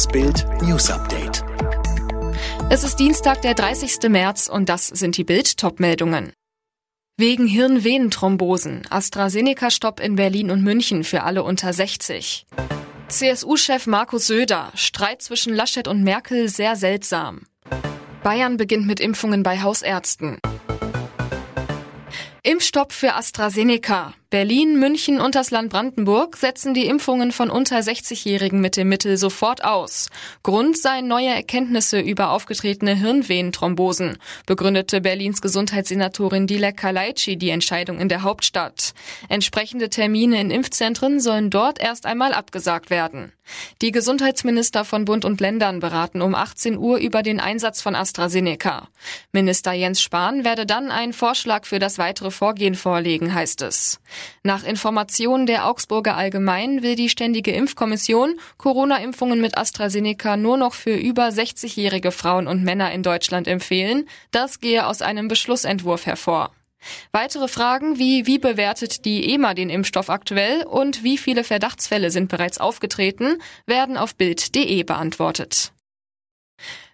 Das Bild News Update. Es ist Dienstag, der 30. März und das sind die Bild-Top-Meldungen. Wegen Hirnvenenthrombosen. AstraZeneca-Stopp in Berlin und München für alle unter 60. CSU-Chef Markus Söder. Streit zwischen Laschet und Merkel sehr seltsam. Bayern beginnt mit Impfungen bei Hausärzten. Impfstopp für AstraZeneca. Berlin, München und das Land Brandenburg setzen die Impfungen von unter 60-Jährigen mit dem Mittel sofort aus. Grund seien neue Erkenntnisse über aufgetretene Hirnvenenthrombosen, begründete Berlins Gesundheitssenatorin Dilek Kalaitschi die Entscheidung in der Hauptstadt. Entsprechende Termine in Impfzentren sollen dort erst einmal abgesagt werden. Die Gesundheitsminister von Bund und Ländern beraten um 18 Uhr über den Einsatz von AstraZeneca. Minister Jens Spahn werde dann einen Vorschlag für das weitere Vorgehen vorlegen, heißt es. Nach Informationen der Augsburger Allgemein will die Ständige Impfkommission Corona-Impfungen mit AstraZeneca nur noch für über 60-jährige Frauen und Männer in Deutschland empfehlen. Das gehe aus einem Beschlussentwurf hervor. Weitere Fragen wie wie bewertet die EMA den Impfstoff aktuell und wie viele Verdachtsfälle sind bereits aufgetreten, werden auf Bild.de beantwortet.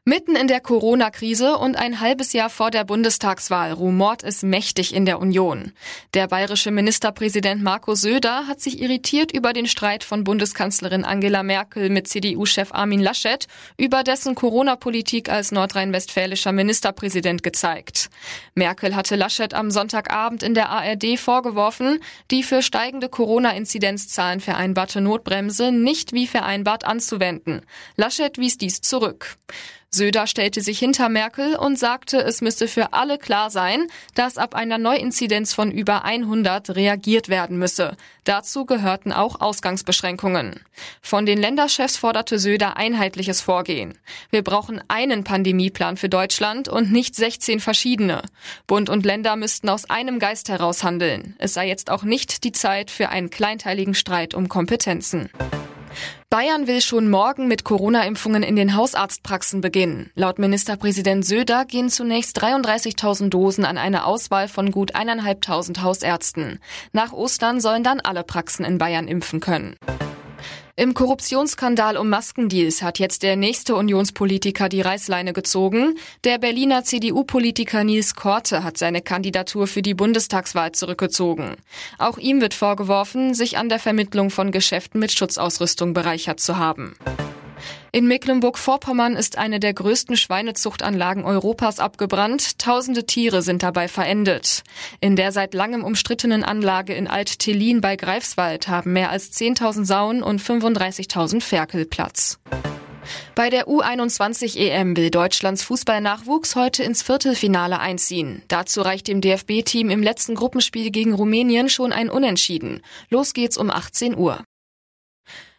Mitten in der Corona-Krise und ein halbes Jahr vor der Bundestagswahl rumort es mächtig in der Union. Der bayerische Ministerpräsident Markus Söder hat sich irritiert über den Streit von Bundeskanzlerin Angela Merkel mit CDU-Chef Armin Laschet über dessen Corona-Politik als nordrhein-westfälischer Ministerpräsident gezeigt. Merkel hatte Laschet am Sonntagabend in der ARD vorgeworfen, die für steigende Corona-Inzidenzzahlen vereinbarte Notbremse nicht wie vereinbart anzuwenden. Laschet wies dies zurück. Söder stellte sich hinter Merkel und sagte, es müsse für alle klar sein, dass ab einer Neuinzidenz von über 100 reagiert werden müsse. Dazu gehörten auch Ausgangsbeschränkungen. Von den Länderchefs forderte Söder einheitliches Vorgehen. Wir brauchen einen Pandemieplan für Deutschland und nicht 16 verschiedene. Bund und Länder müssten aus einem Geist heraus handeln. Es sei jetzt auch nicht die Zeit für einen kleinteiligen Streit um Kompetenzen. Bayern will schon morgen mit Corona-Impfungen in den Hausarztpraxen beginnen. Laut Ministerpräsident Söder gehen zunächst 33.000 Dosen an eine Auswahl von gut eineinhalbtausend Hausärzten. Nach Ostern sollen dann alle Praxen in Bayern impfen können. Im Korruptionsskandal um Maskendeals hat jetzt der nächste Unionspolitiker die Reißleine gezogen. Der Berliner CDU-Politiker Nils Korte hat seine Kandidatur für die Bundestagswahl zurückgezogen. Auch ihm wird vorgeworfen, sich an der Vermittlung von Geschäften mit Schutzausrüstung bereichert zu haben. In Mecklenburg-Vorpommern ist eine der größten Schweinezuchtanlagen Europas abgebrannt. Tausende Tiere sind dabei verendet. In der seit langem umstrittenen Anlage in Alt-Tellin bei Greifswald haben mehr als 10.000 Sauen und 35.000 Ferkel Platz. Bei der U21 EM will Deutschlands Fußballnachwuchs heute ins Viertelfinale einziehen. Dazu reicht dem DFB-Team im letzten Gruppenspiel gegen Rumänien schon ein Unentschieden. Los geht's um 18 Uhr.